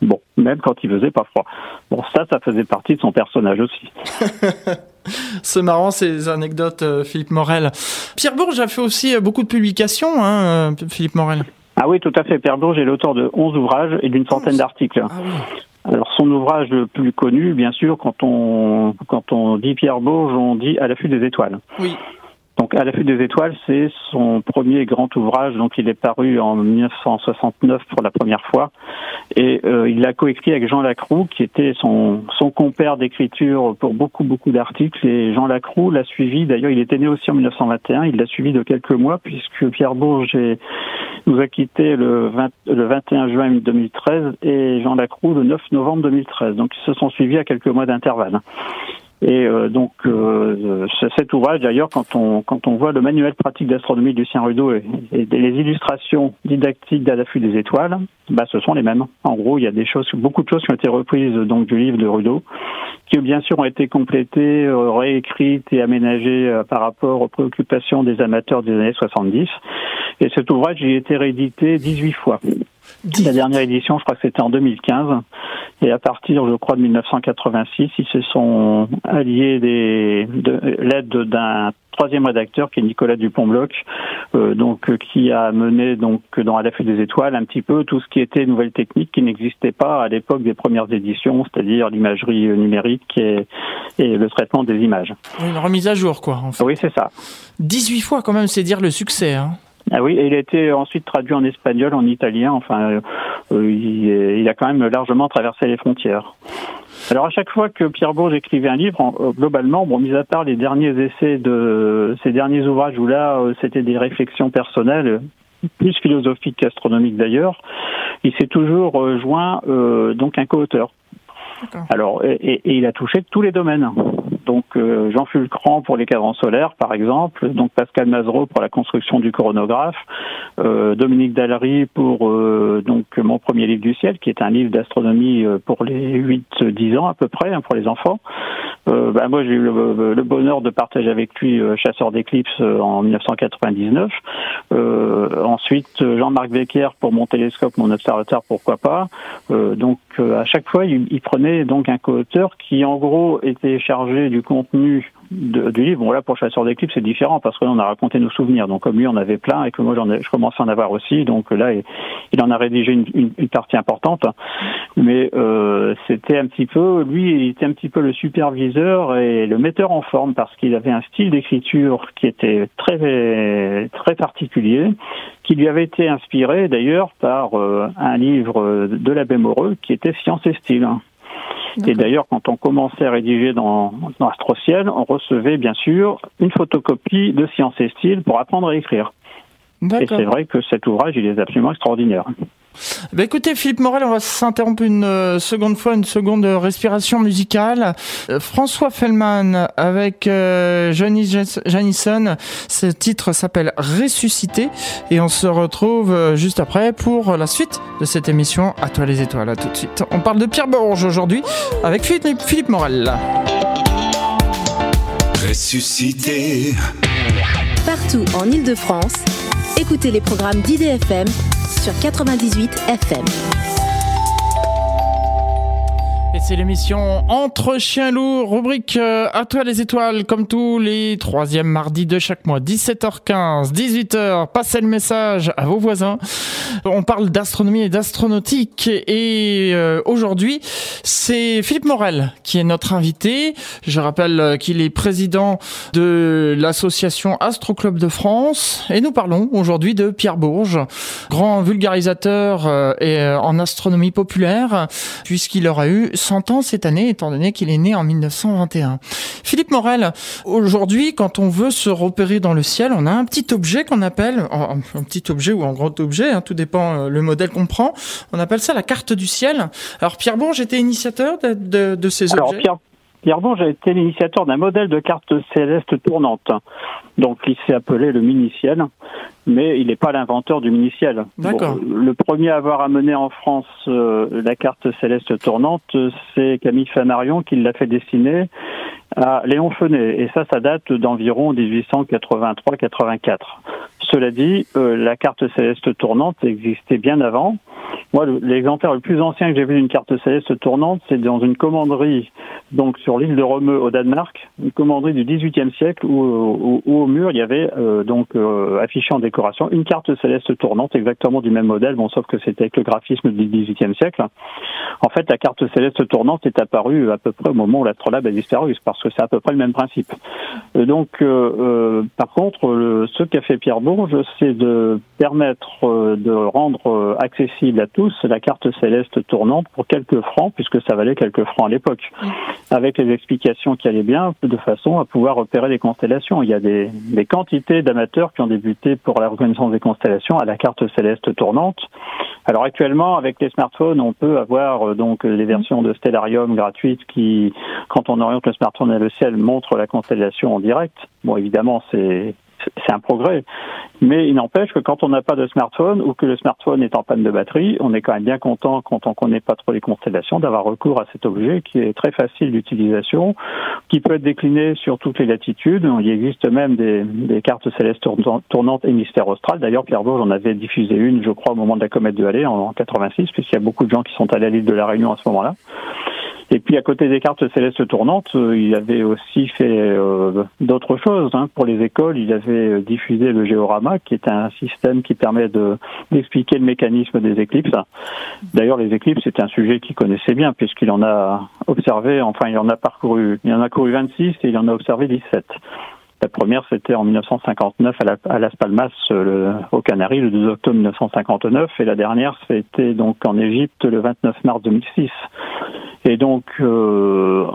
Bon, même quand il faisait pas froid. Bon, ça, ça faisait partie de son personnage aussi. C'est marrant ces anecdotes, euh, Philippe Morel. Pierre Bourges a fait aussi euh, beaucoup de publications, hein, euh, Philippe Morel. Ah oui, tout à fait. Pierre Bourges est l'auteur de 11 ouvrages et d'une centaine d'articles. Ah Alors son ouvrage le plus connu, bien sûr, quand on quand on dit Pierre Bourges, on dit à l'affût des étoiles. Oui. Donc, à l'affût des étoiles, c'est son premier grand ouvrage. Donc, il est paru en 1969 pour la première fois, et euh, il l'a coécrit avec Jean Lacroux, qui était son son compère d'écriture pour beaucoup beaucoup d'articles. Et Jean Lacroux l'a suivi. D'ailleurs, il était né aussi en 1921. Il l'a suivi de quelques mois, puisque Pierre Bourges nous a quitté le, 20, le 21 juin 2013 et Jean Lacroux le 9 novembre 2013. Donc, ils se sont suivis à quelques mois d'intervalle. Et euh, donc euh, cet ouvrage, d'ailleurs, quand on quand on voit le manuel pratique d'astronomie de Lucien Rudeau et, les illustrations didactiques d'Adafu des étoiles, bah ce sont les mêmes. En gros, il y a des choses, beaucoup de choses qui ont été reprises donc du livre de Rudeau, qui bien sûr ont été complétées, euh, réécrites et aménagées par rapport aux préoccupations des amateurs des années 70. Et cet ouvrage, il a été réédité 18 fois. La dernière édition, je crois que c'était en 2015. Et à partir, je crois, de 1986, ils se sont alliés des, de l'aide d'un troisième rédacteur qui est Nicolas Dupont-Bloch, euh, donc euh, qui a mené donc dans À la des étoiles un petit peu tout ce qui était nouvelles techniques qui n'existaient pas à l'époque des premières éditions, c'est-à-dire l'imagerie numérique et, et, le traitement des images. Une remise à jour, quoi. En fait. Oui, c'est ça. 18 fois, quand même, c'est dire le succès. Hein. Ah oui, et il a été ensuite traduit en espagnol, en italien. Enfin, euh, il, a quand même largement traversé les frontières. Alors à chaque fois que Pierre Bourges écrivait un livre, euh, globalement, bon, mis à part les derniers essais de ces derniers ouvrages où là euh, c'était des réflexions personnelles, plus philosophiques qu'astronomiques d'ailleurs, il s'est toujours joint donc un co-auteur. Alors et, et, il a touché tous les domaines donc euh, Jean Fulcran pour les cadrans solaires, par exemple, donc Pascal Mazereau pour la construction du coronographe, euh, Dominique Dallery pour euh, donc mon premier livre du ciel, qui est un livre d'astronomie pour les 8-10 ans à peu près, hein, pour les enfants. Bah, moi, j'ai eu le, bonheur de partager avec lui Chasseur d'éclipses en 1999. ensuite, Jean-Marc Becker pour mon télescope, mon observateur, pourquoi pas. donc, à chaque fois, il, il prenait donc un co-auteur qui, en gros, était chargé du contenu de, du livre. Bon là pour Chasseur d'éclipses c'est différent parce que là on a raconté nos souvenirs. Donc comme lui on avait plein et que moi j'en ai, je commençais à en avoir aussi. Donc là il, en a rédigé une, une, partie importante. Mais euh, c'était un petit peu lui il était un petit peu le superviseur et le metteur en forme parce qu'il avait un style d'écriture qui était très très particulier qui lui avait été inspiré d'ailleurs par euh, un livre de l'abbé Moreux qui était Science et style. Et d'ailleurs, quand on commençait à rédiger dans, dans Astrociel, on recevait bien sûr une photocopie de Science et Style pour apprendre à écrire. Et c'est vrai que cet ouvrage, il est absolument extraordinaire. Bah écoutez, Philippe Morel, on va s'interrompre une euh, seconde fois, une seconde respiration musicale. Euh, François Fellman avec euh, Johnny Janison. Ce titre s'appelle Ressuscité et on se retrouve euh, juste après pour la suite de cette émission. À toi les étoiles, à tout de suite. On parle de Pierre Bourges aujourd'hui avec Philippe, Philippe Morel. Ressuscité. Partout en Ile-de-France, écoutez les programmes d'IDFM sur 98 FM. C'est l'émission Entre chiens loups, rubrique euh, à toi les étoiles, comme tous les troisièmes mardis de chaque mois, 17h15, 18h, passez le message à vos voisins. On parle d'astronomie et d'astronautique et euh, aujourd'hui c'est Philippe Morel qui est notre invité. Je rappelle euh, qu'il est président de l'association Astro Club de France et nous parlons aujourd'hui de Pierre Bourges, grand vulgarisateur et, en astronomie populaire puisqu'il aura eu 100 ans cette année, étant donné qu'il est né en 1921. Philippe Morel, aujourd'hui, quand on veut se repérer dans le ciel, on a un petit objet qu'on appelle, un, petit objet ou un grand objet, hein, tout dépend euh, le modèle qu'on prend, on appelle ça la carte du ciel. Alors Pierre Bourges était initiateur de, de, de ces Alors, objets? Pierre, Pierre Bourges a été l'initiateur d'un modèle de carte céleste tournante. Donc, il s'est appelé le mini-ciel, mais il n'est pas l'inventeur du mini-ciel. D'accord. Bon, le premier à avoir amené en France euh, la carte céleste tournante, c'est Camille Flammarion qui l'a fait dessiner à Léon Fenet. Et ça, ça date d'environ 1883-84. Cela dit, euh, la carte céleste tournante existait bien avant. Moi, le- l'exemplaire le plus ancien que j'ai vu d'une carte céleste tournante, c'est dans une commanderie, donc sur l'île de Romeu au Danemark, une commanderie du XVIIIe siècle où, où- où au mur il y avait euh, donc euh, affiché en décoration une carte céleste tournante, exactement du même modèle, bon sauf que c'était avec le graphisme du XVIIIe siècle. En fait, la carte céleste tournante est apparue à peu près au moment où l'astrolabe a disparu, parce que c'est à peu près le même principe. Donc, par contre, ce qu'a fait Pierre Bourges, c'est de permettre euh, de rendre euh, accessible à tous la carte céleste tournante pour quelques francs, puisque ça valait quelques francs à l'époque, avec les explications qui allaient bien, de façon à pouvoir repérer les constellations. Il y a des, des quantités d'amateurs qui ont débuté pour la reconnaissance des constellations à la carte céleste tournante. Alors actuellement, avec les smartphones, on peut avoir euh, donc les versions de Stellarium gratuites qui, quand on oriente le smartphone vers le ciel, montrent la constellation en direct. Bon, évidemment, c'est c'est un progrès. Mais il n'empêche que quand on n'a pas de smartphone ou que le smartphone est en panne de batterie, on est quand même bien content quand on connaît pas trop les constellations d'avoir recours à cet objet qui est très facile d'utilisation, qui peut être décliné sur toutes les latitudes. Il existe même des, des cartes célestes tournan- tournantes hémisphère austral. D'ailleurs, Pierre Bourges en avait diffusé une, je crois, au moment de la comète de Halley en 86, puisqu'il y a beaucoup de gens qui sont allés à l'île de la Réunion à ce moment-là. Et puis à côté des cartes célestes tournantes, euh, il avait aussi fait euh, d'autres choses. hein. Pour les écoles, il avait euh, diffusé le géorama, qui est un système qui permet de d'expliquer le mécanisme des éclipses. D'ailleurs, les éclipses, c'est un sujet qu'il connaissait bien, puisqu'il en a observé, enfin, il en a parcouru, il en a couru 26 et il en a observé 17. La première, c'était en 1959 à, la, à Las Palmas, euh, aux Canaries, le 2 octobre 1959, et la dernière, c'était donc en Égypte le 29 mars 2006. Et donc, euh,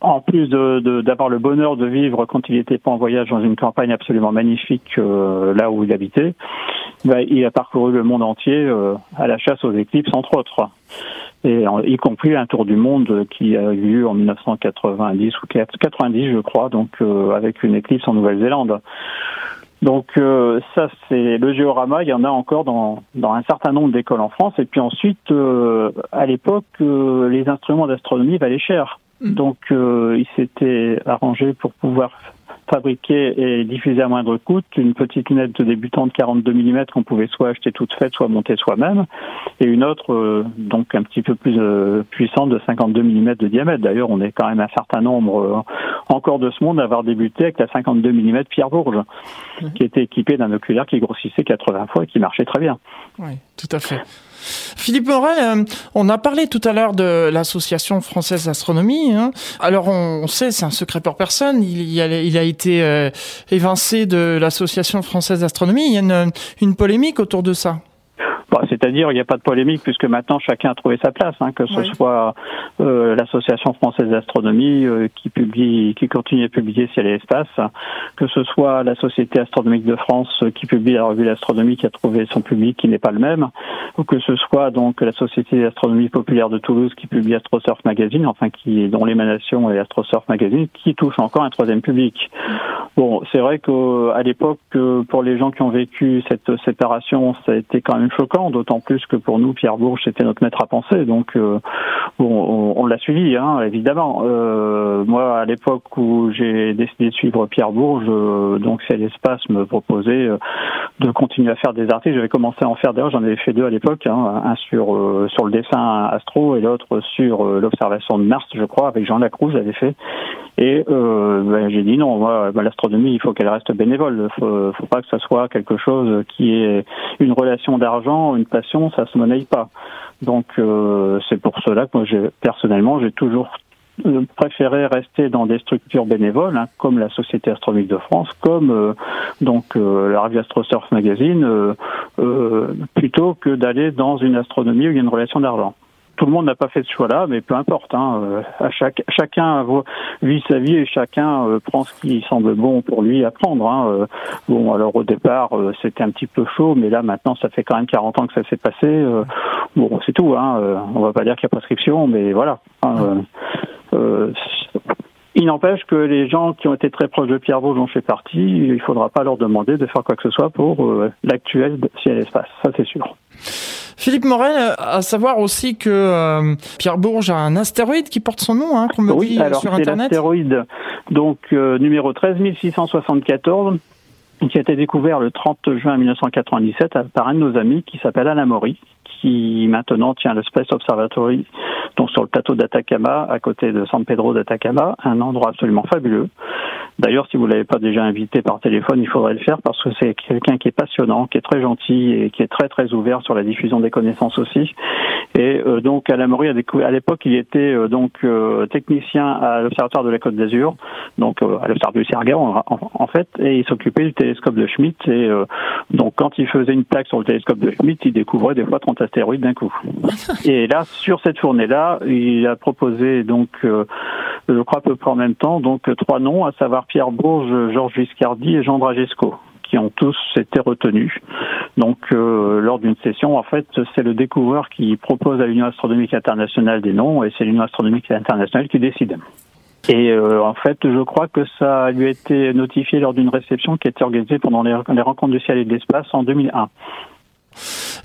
en plus de- de- d'avoir le bonheur de vivre quand il n'était pas en voyage dans une campagne absolument magnifique euh, là où il habitait, bah, il a parcouru le monde entier euh, à la chasse aux éclipses, entre autres. Et y compris un tour du monde qui a eu lieu en 1990 ou 90, je crois, donc euh, avec une éclipse en Nouvelle-Zélande. Donc euh, ça c'est le géorama, il y en a encore dans, dans un certain nombre d'écoles en France. Et puis ensuite, à l'époque, les instruments d'astronomie valaient cher. Donc euh, il s'était arrangé pour pouvoir fabriquer et diffuser à moindre coût une petite lunette de débutant de 42 mm qu'on pouvait soit acheter toute faite, soit monter soi-même, et une autre euh, donc un petit peu plus euh, puissante de 52 mm de diamètre. D'ailleurs, on est quand même un certain nombre euh, encore de ce monde à avoir débuté avec la 52 mm Pierre Bourges, Mhm. qui était équipée d'un oculaire qui grossissait 80 fois et qui marchait très bien. Oui, tout à fait. Philippe Morel, on a parlé tout à l'heure de l'association française d'astronomie. hein. Alors on, sait, c'est un secret pour personne. Il, y a, il a été euh, évincé de l'association française d'astronomie. Il y a une, polémique autour de ça. Bah, c'est-à-dire il n'y a pas de polémique puisque maintenant chacun a trouvé sa place, hein, que ce soit euh, l'association française d'astronomie euh, qui publie, qui continue à publier Ciel et Espace, que ce soit la Société astronomique de France euh, qui publie la revue L'Astronomie qui a trouvé son public qui n'est pas le même, ou que ce soit donc la Société d'astronomie populaire de Toulouse qui publie AstroSurf Magazine, enfin qui dont l'émanation est AstroSurf Magazine, qui touche encore un troisième public. Bon, c'est vrai qu'à l'époque, pour les gens qui ont vécu cette séparation, ça a été quand même choquant, d'autant plus que pour nous, Pierre Bourges, c'était notre maître à penser, donc bon, on, l'a suivi, hein, évidemment. Euh, moi, à l'époque où j'ai décidé de suivre Pierre Bourges, euh, donc c'est l'espace me proposait euh, de continuer à faire des articles. J'avais commencé à en faire d'ailleurs, j'en avais fait deux à l'époque, hein, un sur euh, sur le dessin astro et l'autre sur l'observation de Mars, je crois, avec Jean Lacroix, j'avais fait. Et ben, j'ai dit non, ben, l'astronomie, il faut qu'elle reste bénévole. Faut, faut pas que ça soit quelque chose qui est une relation d'argent, une passion, ça se monnaie pas. Donc c'est pour cela que moi, personnellement, j'ai toujours préférer rester dans des structures bénévoles, hein, comme la Société astronomique de France, comme euh, donc euh, la revue AstroSurf Magazine, euh, plutôt que d'aller dans une astronomie où il y a une relation d'argent tout le monde n'a pas fait ce choix-là, mais peu importe. Hein, à chaque, chacun vit sa vie et chacun prend ce qui semble bon pour lui à prendre. Hein. bon, alors au départ, c'était un petit peu chaud, mais là maintenant, ça fait quand même 40 ans que ça s'est passé. bon, c'est tout. Hein, on va pas dire qu'il y a prescription, mais voilà. Hein, euh, il n'empêche que les gens qui ont été très proches de Pierre Bourges ont fait partie. Il ne faudra pas leur demander de faire quoi que ce soit pour euh, l'actuel ciel espace. Ça, c'est sûr. Philippe Morel, à savoir aussi que euh, Pierre Bourges a un astéroïde qui porte son nom, hein, qu'on me oui, dit alors sur Internet. l'astéroïde donc numéro 13674 qui a été découvert le 30 juin 1997 par un de nos amis qui s'appelle Alain Maury, qui maintenant tient le Space Observatory donc sur le plateau d'Atacama, à côté de San Pedro d'Atacama, un endroit absolument fabuleux. D'ailleurs, si vous l'avez pas déjà invité par téléphone, il faudrait le faire parce que c'est quelqu'un qui est passionnant, qui est très gentil et qui est très très ouvert sur la diffusion des connaissances aussi. Et euh, donc, Alain Maury, à l'époque, il était euh, donc euh, technicien à l'Observatoire de la Côte d'Azur, donc à l'Observatoire du Serguin en, fait, et il s'occupait du télescope de Schmidt. Et donc, quand il faisait une plaque sur le télescope de Schmidt, il découvrait des fois 30 astéroïdes d'un coup. et là, sur cette fournée-là, il a proposé donc, je crois à peu près en même temps, donc trois noms, à savoir Pierre Bourges, Georges Viscardi et Jean Dragesco qui ont tous été retenus. Donc, euh, lors d'une session, en fait, c'est le découvreur qui propose à l'Union astronomique internationale des noms et c'est l'Union astronomique internationale qui décide. Et euh, en fait, je crois que ça lui a été notifié lors d'une réception qui a été organisée pendant les, rencontres du ciel et de l'espace en 2001.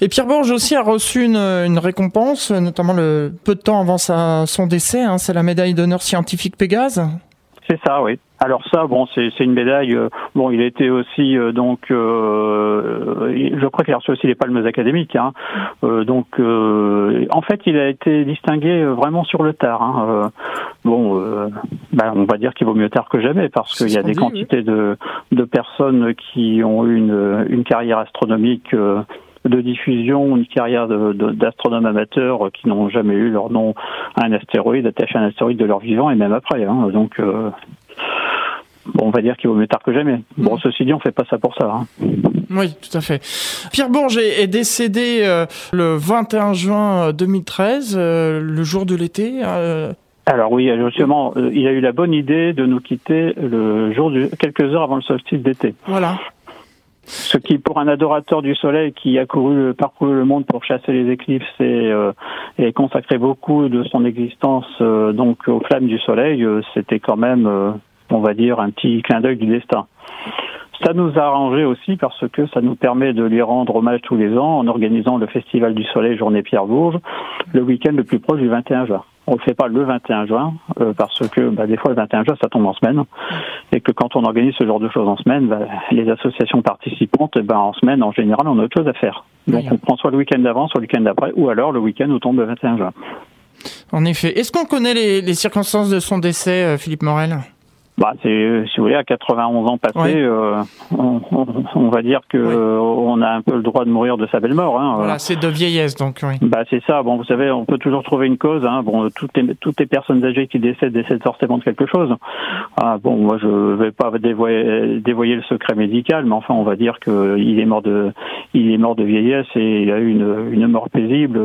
Et Pierre Bourges aussi a reçu une, récompense, notamment le peu de temps avant son décès. Hein, c'est la médaille d'honneur scientifique Pégase. C'est ça, oui. Alors ça, bon, c'est une médaille. Euh, bon, il était aussi euh, donc, euh, je crois qu'il a reçu aussi les palmes académiques. Hein. donc, en fait, il a été distingué vraiment sur le tard. Hein. bon, ben, on va dire qu'il vaut mieux tard que jamais parce qu'il y a des quantités de, de personnes qui ont eu une, une carrière astronomique de diffusion, une carrière d'astronomes amateurs qui n'ont jamais eu leur nom à un astéroïde, attaché à un astéroïde de leur vivant et même après. Hein. Donc, euh, bon, on va dire qu'il vaut mieux tard que jamais. Bon, mm. ceci dit, on fait pas ça pour ça. Hein. Oui, tout à fait. Pierre Bourges est, décédé euh, le 21 juin 2013, euh, le jour de l'été. Alors oui, justement, il a eu la bonne idée de nous quitter le jour du, quelques heures avant le solstice d'été. Voilà. Ce qui, pour un adorateur du soleil qui a couru, parcouru le monde pour chasser les éclipses et, euh, consacré beaucoup de son existence euh, donc aux flammes du soleil, euh, c'était quand même, on va dire, un petit clin d'œil du destin. Ça nous a arrangé aussi parce que ça nous permet de lui rendre hommage tous les ans en organisant le Festival du Soleil Journée Pierre Bourges le week-end le plus proche du 21 juin. On ne le fait pas le 21 juin euh, parce que bah, des fois le 21 juin ça tombe en semaine et que quand on organise ce genre de choses en semaine, bah, les associations participantes, bah, en semaine en général on a autre chose à faire. Donc on prend soit le week-end d'avant, soit le week-end d'après, ou alors le week-end où tombe le 21 juin. En effet. Est-ce qu'on connaît les, circonstances de son décès, euh, Philippe Morel? Bah, c'est, si vous voulez, à 91 ans passés, euh, on, on, va dire que euh, on a un peu le droit de mourir de sa belle mort. Hein, voilà, c'est de vieillesse, donc oui. Bah, c'est ça. Bon, vous savez, on peut toujours trouver une cause. Hein. Bon, toutes les, toutes les personnes âgées qui décèdent décèdent forcément de quelque chose. Ah, bon, moi, je vais pas dévoyer, dévoyer le secret médical, mais enfin, on va dire que il est mort de, il est mort de vieillesse et il a eu une, une mort paisible.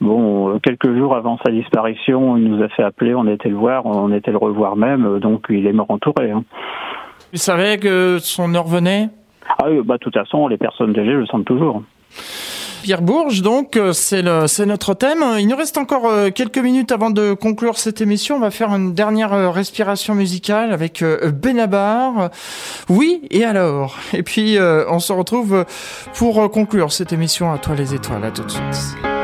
Bon, quelques jours avant sa disparition, il nous a fait appeler, on été le voir, on été le revoir même, donc il est mort entouré. Hein. Que son heure venait? Ah oui, bah, de toute façon, les personnes âgées le sentent toujours. Pierre Bourges, donc, euh, c'est notre thème. Il nous reste encore euh, quelques minutes avant de conclure cette émission. On va faire une dernière euh, respiration musicale avec Benabar. Oui, et alors? Et puis, on se retrouve pour conclure cette émission à toi les étoiles. À tout de suite.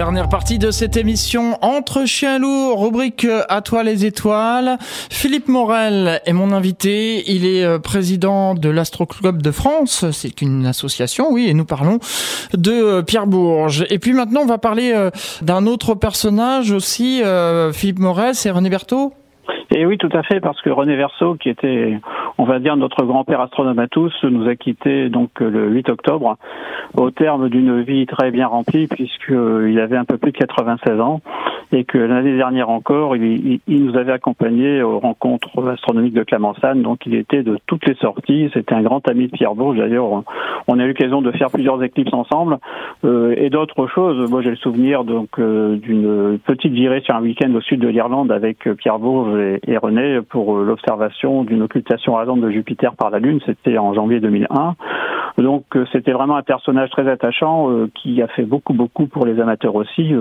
Dernière partie de cette émission Entre chiens lourds, rubrique À toi les étoiles. Philippe Morel est mon invité. Il est euh, président de l'Astro Club de France. C'est une association, oui, et nous parlons de euh, Pierre Bourges. Et puis maintenant, on va parler euh, d'un autre personnage aussi. Philippe Morel, c'est René Berthaud? Et oui, tout à fait, parce que René Verso, qui était, on va dire, notre grand-père astronome à tous, nous a quittés donc le 8 octobre, au terme d'une vie très bien remplie, puisqu'il avait un peu plus de 96 ans, et que l'année dernière encore, il, nous avait accompagnés aux rencontres astronomiques de Clamensan, donc il était de toutes les sorties, c'était un grand ami de Pierre Bourges, d'ailleurs, on a eu l'occasion de faire plusieurs éclipses ensemble, euh, et d'autres choses. Moi, j'ai le souvenir donc euh, d'une petite virée sur un week-end au sud de l'Irlande avec Pierre Bourges et, et, René pour euh, l'observation d'une occultation rasante de Jupiter par la Lune. C'était en janvier 2001. Donc euh, c'était vraiment un personnage très attachant euh, qui a fait beaucoup beaucoup pour les amateurs aussi.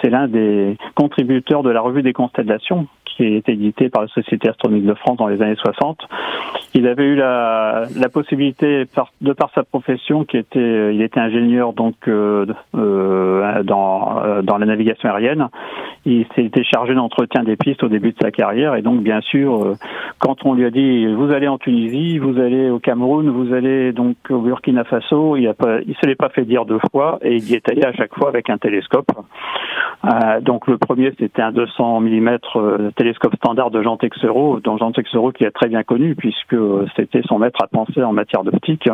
C'est l'un des contributeurs de la revue des constellations qui est édité par la Société astronomique de France dans les années 60. Il avait eu la, possibilité, de par sa profession, qui était, il était ingénieur donc euh, euh, dans, euh, dans la navigation aérienne. Il s'était chargé d'entretien des pistes au début de sa carrière et donc bien sûr, quand on lui a dit vous allez en Tunisie, vous allez au Cameroun, vous allez donc au Burkina Faso, il a pas, se l'est pas fait dire deux fois et il y est allé à chaque fois avec un télescope. donc le premier c'était un 200 mm télescope standard de Jean Texereau, dont Jean Texereau qui est très bien connu puisque c'était son maître à penser en matière d'optique.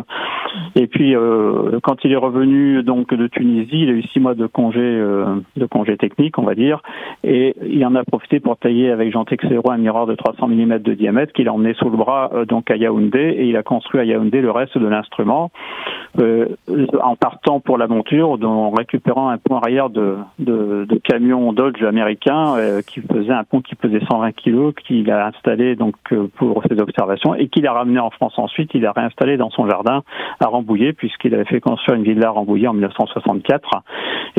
Et puis euh, quand il est revenu donc de Tunisie, il a eu six mois de congé euh, de congé technique, on va dire, et il en a profité pour tailler avec Jean Texereau un miroir de 300 mm de diamètre qu'il a emmené sous le bras euh, donc à Yaoundé et il a construit à Yaoundé le reste de l'instrument en partant pour la monture, en récupérant un pont arrière de camion Dodge américain qui faisait un pont qui pesait 120 kg qu'il a installé donc euh, pour ses observations et qu'il a ramené en France ensuite. Il a réinstallé dans son jardin à Rambouillet puisqu'il avait fait construire une villa à Rambouillet en 1964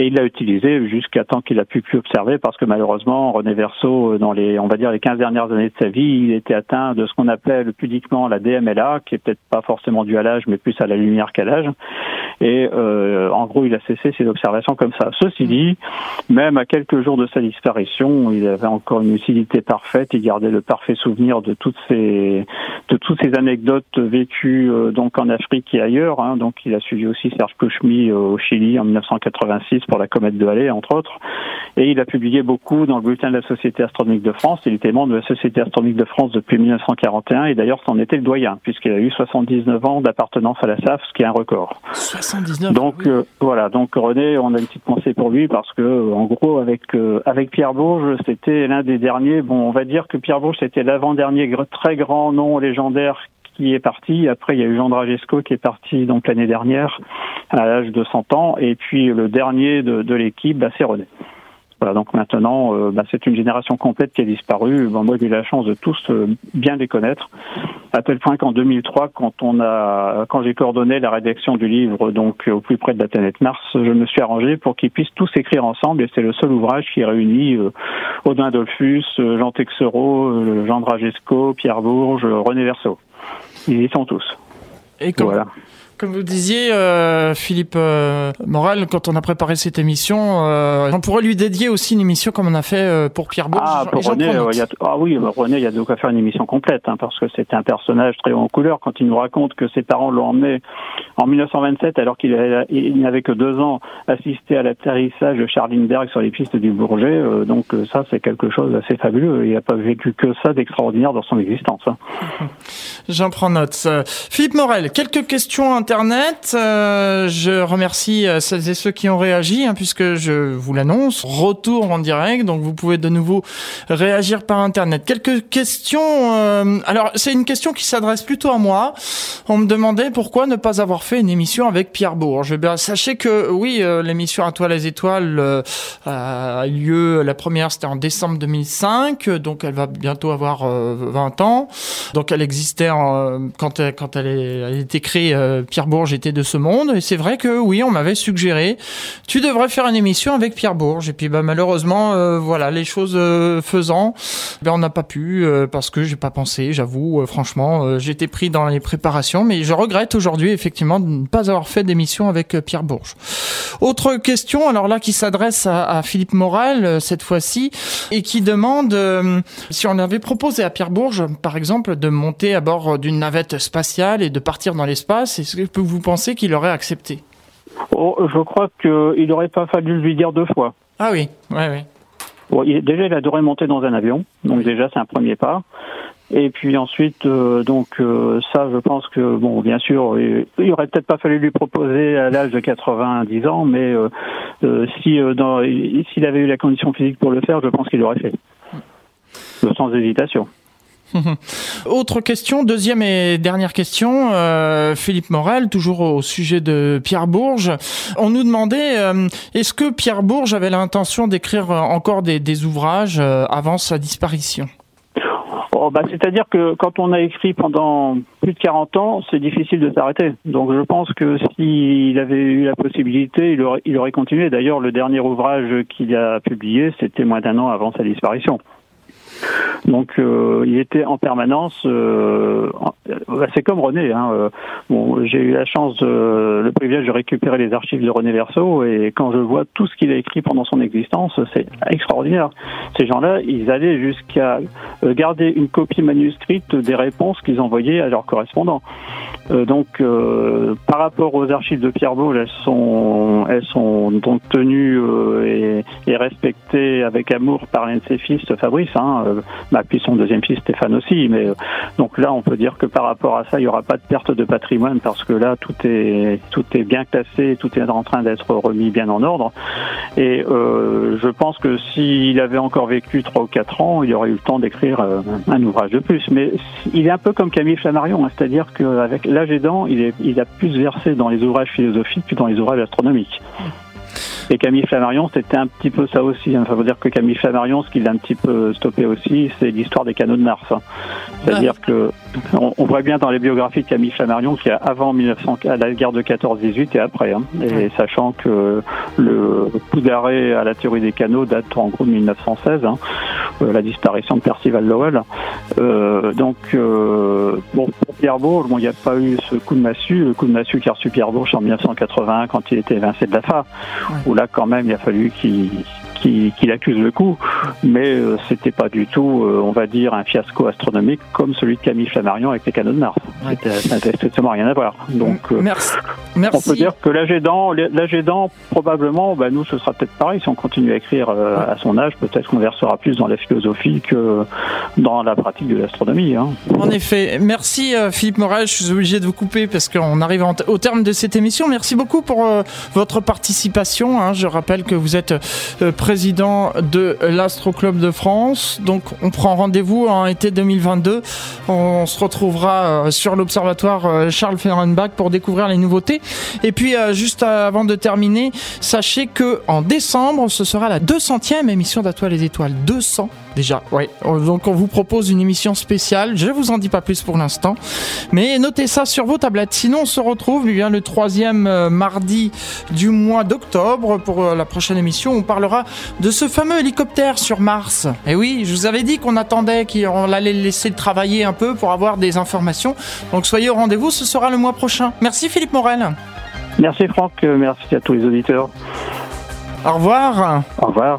et il l'a utilisé jusqu'à temps qu'il a pu plus observer parce que malheureusement René Verso euh, dans les on va dire les 15 dernières années de sa vie il était atteint de ce qu'on appelle pudiquement la DMLA qui est peut-être pas forcément dû à l'âge mais plus à la lumière qu'à l'âge et euh, en gros il a cessé ses observations comme ça. Ceci dit, même à quelques jours de sa disparition, il avait encore une lucidité parfaite. Il gardait le parfait souvenir de toutes ces de toutes ces anecdotes vécues euh, donc en Afrique et ailleurs. Hein. Donc il a suivi aussi Serge Kochmi euh, au Chili en 1986 pour la comète de Halley entre autres. Et il a publié beaucoup dans le bulletin de la Société astronomique de France. Il était membre de la Société astronomique de France depuis 1941 et d'ailleurs c'en était le doyen puisqu'il a eu 79 ans d'appartenance à la SAF, ce qui est un record. 79. Donc euh, voilà. Donc René, on a une petite pensée pour lui parce que en gros avec avec Pierre Bourges, c'était l'un des derniers bon, on va dire que Pierre Bourges, c'était l'avant-dernier très grand nom légendaire qui est parti. Après, il y a eu Jean Dragesco qui est parti donc l'année dernière à l'âge de 100 ans. Et puis le dernier de, l'équipe, bah, c'est René. Voilà, donc maintenant, euh, bah, c'est une génération complète qui a disparu. moi, j'ai eu la chance de tous euh, bien les connaître, à tel point qu'en 2003, quand on a, quand j'ai coordonné la rédaction du livre, donc au plus près de la planète Mars, je me suis arrangé pour qu'ils puissent tous écrire ensemble, et c'est le seul ouvrage qui réunit euh, Audin Dolphus, euh, Jean Texereau, Jean Dragesco, Pierre Bourges, René Verso. Ils y sont tous. Et voilà. Comme vous disiez, euh, Philippe euh, Morel, quand on a préparé cette émission, euh, on pourrait lui dédier aussi une émission comme on a fait euh, pour Pierre Bourges. Ah, pour René, euh, y a, ah oui, bah, René, il y a de quoi faire une émission complète, hein, parce que c'était un personnage très haut en couleur. Quand il nous raconte que ses parents l'ont emmené en 1927, alors qu'il n'avait que deux ans, assister à l'atterrissage de Charlinberg sur les pistes du Bourget. Euh, donc ça, c'est quelque chose d'assez fabuleux. Il n'a pas vécu que ça d'extraordinaire dans son existence. Hein. J'en prends note. Philippe Morel, quelques questions Internet. Euh, je remercie euh, celles et ceux qui ont réagi, hein, puisque je vous l'annonce. Retour en direct, donc vous pouvez de nouveau réagir par Internet. Quelques questions. Euh, alors, c'est une question qui s'adresse plutôt à moi. On me demandait pourquoi ne pas avoir fait une émission avec Pierre Bourges. Eh bien, sachez que oui, euh, l'émission À toi les étoiles a eu lieu. La première, c'était en décembre 2005, donc elle va bientôt avoir 20 ans. Donc, elle existait quand, elle, a été créée. Bourges était de ce monde. Et c'est vrai que oui, on m'avait suggéré, tu devrais faire une émission avec Pierre Bourges. Et puis bah, malheureusement, euh, voilà, les choses euh, faisant, ben, on n'a pas pu euh, parce que j'ai pas pensé, j'avoue, franchement, j'étais pris dans les préparations. Mais je regrette aujourd'hui effectivement de ne pas avoir fait d'émission avec Pierre Bourges. Autre question, alors là qui s'adresse à, à, Philippe Morel cette fois-ci et qui demande si on avait proposé à Pierre Bourges, par exemple, de monter à bord d'une navette spatiale et de partir dans l'espace. Est-ce que vous pensez qu'il aurait accepté oh, Je crois qu'il n'aurait pas fallu lui dire deux fois. Ah oui, oui, oui. Bon, il, déjà, il adorait monter dans un avion, donc déjà, c'est un premier pas. Et puis ensuite, euh, donc euh, ça, je pense que bon, bien sûr, il, il aurait peut-être pas fallu lui proposer à l'âge de 90 ans, mais euh, euh si s'il avait eu la condition physique pour le faire, je pense qu'il l'aurait fait, sans hésitation. Autre question, deuxième et dernière question, euh, Philippe Morel, toujours au sujet de Pierre Bourges. On nous demandait, euh, est-ce que Pierre Bourges avait l'intention d'écrire encore des, ouvrages euh, avant sa disparition? Oh, bah, C'est-à-dire que quand on a écrit pendant plus de 40 ans, c'est difficile de s'arrêter. Donc je pense que s'il avait eu la possibilité, il aurait continué. D'ailleurs, le dernier ouvrage qu'il a publié, c'était moins d'un an avant sa disparition. Donc euh, il était en permanence. Euh, c'est comme René. Hein, euh, bon, j'ai eu la chance, le privilège de récupérer les archives de René Verso et quand je vois tout ce qu'il a écrit pendant son existence, c'est extraordinaire. Ces gens-là, ils allaient jusqu'à euh, garder une copie manuscrite des réponses qu'ils envoyaient à leurs correspondants. Euh, donc, euh, par rapport aux archives de Pierre Boulle, elles sont, elles sont donc tenues et, respectées avec amour par fils, Fabrice. Hein, bah, puis son deuxième fils Stéphane aussi. Mais donc là, on peut dire que par rapport à ça, il n'y aura pas de perte de patrimoine parce que là, tout est tout est bien classé, tout est en train d'être remis bien en ordre. Et euh, je pense que s'il avait encore vécu trois ou quatre ans, il aurait eu le temps d'écrire euh, un ouvrage de plus. Mais il est un peu comme Camille Flammarion, hein, c'est-à-dire qu'avec l'âge aidant, il, est, il a plus versé dans les ouvrages philosophiques que dans les ouvrages astronomiques. Et Camille Flammarion, c'était un petit peu ça aussi. Hein. Ça veut dire que Camille Flammarion, ce qui l'a un petit peu stoppé aussi, c'est l'histoire des canaux de Mars. Hein. C'est-à-dire que on, on, voit bien dans les biographies de Camille Flammarion qu'il y a avant 1900, la guerre de 14-18 et après. Hein. Et sachant que le coup d'arrêt à la théorie des canaux date en gros de 1916, hein, euh, la disparition de Percival Lowell. Euh, donc, euh, bon, pour Pierre Bourges, bon, il n'y a pas eu ce coup de massue, le coup de massue qui a reçu Pierre Bourges en 1981 quand il était évincé de la FA, où là, quand même, il a fallu qu'il qu'il qu accuse le coup, mais euh, c'était pas du tout, euh, on va dire, un fiasco astronomique comme celui de Camille Flammarion avec les canaux de Mars. Ouais. Ça n'avait strictement rien à voir. Donc, euh, Merci. Merci. on peut dire que l'âge aidant, probablement, bah, nous, ce sera peut-être pareil. Si on continue à écrire euh, à son âge, peut-être qu'on versera plus dans la philosophie que dans la pratique de l'astronomie. Hein. En effet. Merci, Philippe Morel. Je suis obligé de vous couper parce qu'on arrive au terme de cette émission. Merci beaucoup pour votre participation. Hein. Je rappelle que vous êtes président de l'Astro Club de France. Donc on prend rendez-vous en été 2022. On se retrouvera sur l'observatoire Charles Fehrenbach pour découvrir les nouveautés. Et puis juste avant de terminer, sachez que en décembre, ce sera la 200e émission d'Atoile les étoiles. 200 déjà. Ouais. Donc on vous propose une émission spéciale. Je vous en dis pas plus pour l'instant, mais notez ça sur vos tablettes. Sinon, on se retrouve eh bien le troisième euh, mardi du mois d'octobre pour euh, la prochaine émission. On parlera de ce fameux hélicoptère sur Mars. Et eh oui, je vous avais dit qu'on attendait qu'on allait le laisser travailler un peu pour avoir des informations. Donc soyez au rendez-vous. Ce sera le mois prochain. Merci Philippe Morel. Merci Franck. Merci à tous les auditeurs. Au revoir. Au revoir.